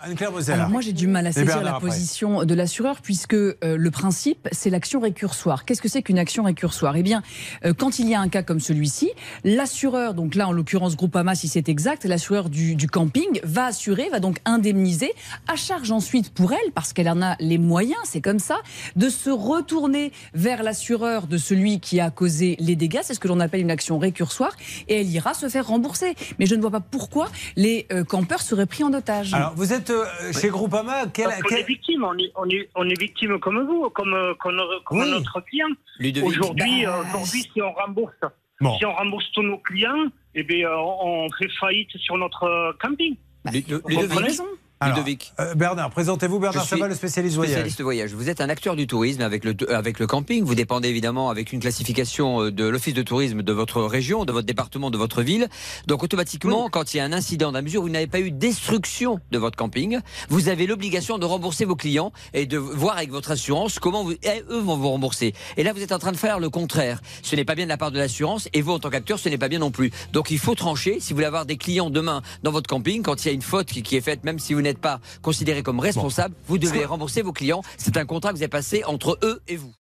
Alors moi j'ai du mal à saisir la après. position de l'assureur puisque euh, le principe c'est l'action récursoire. Qu'est-ce que c'est qu'une action récursoire? Eh bien euh, quand il y a un cas comme celui-ci, l'assureur, donc là en l'occurrence Groupama si c'est exact, l'assureur du, du camping va assurer, va donc indemniser, à charge ensuite pour elle, parce qu'elle en a les moyens, c'est comme ça, de se retourner vers l'assureur de celui qui a causé les dégâts, c'est ce que l'on appelle une action récursoire, et elle ira se faire rembourser. Mais je ne vois pas pourquoi les euh, campeurs seraient pris en otage. Alors, vous êtes euh, chez Groupama. Quel, est victime, on est, on, est, on est victime comme vous, comme, euh, comme, comme Oui. notre client. Aujourd'hui, Bah, euh, aujourd'hui, si on rembourse, Bon. si on rembourse tous nos clients, eh bien, euh, on on fait faillite sur notre euh, camping. Ludovic. Alors, Ludovic. euh, Bernard, présentez-vous. Bernard Sabat, le spécialiste voyage. Spécialiste voyage. Vous êtes un acteur du tourisme avec le, avec le camping. Vous dépendez évidemment avec une classification euh, de l'office de tourisme de votre région, de votre département, de votre ville. Donc automatiquement, quand il y a un incident, dans la mesure où vous n'avez pas eu destruction de votre camping, vous avez l'obligation de rembourser vos clients et de voir avec votre assurance comment vous, eh, eux vont vous rembourser. Et là, vous êtes en train de faire le contraire. Ce n'est pas bien de la part de l'assurance et vous, en tant qu'acteur, ce n'est pas bien non plus. Donc il faut trancher. Si vous voulez avoir des clients demain dans votre camping, quand il y a une faute qui, qui est faite, même si vous n'êtes pas considéré comme responsable, vous devez rembourser vos clients. C'est un contrat que vous avez passé entre eux et vous.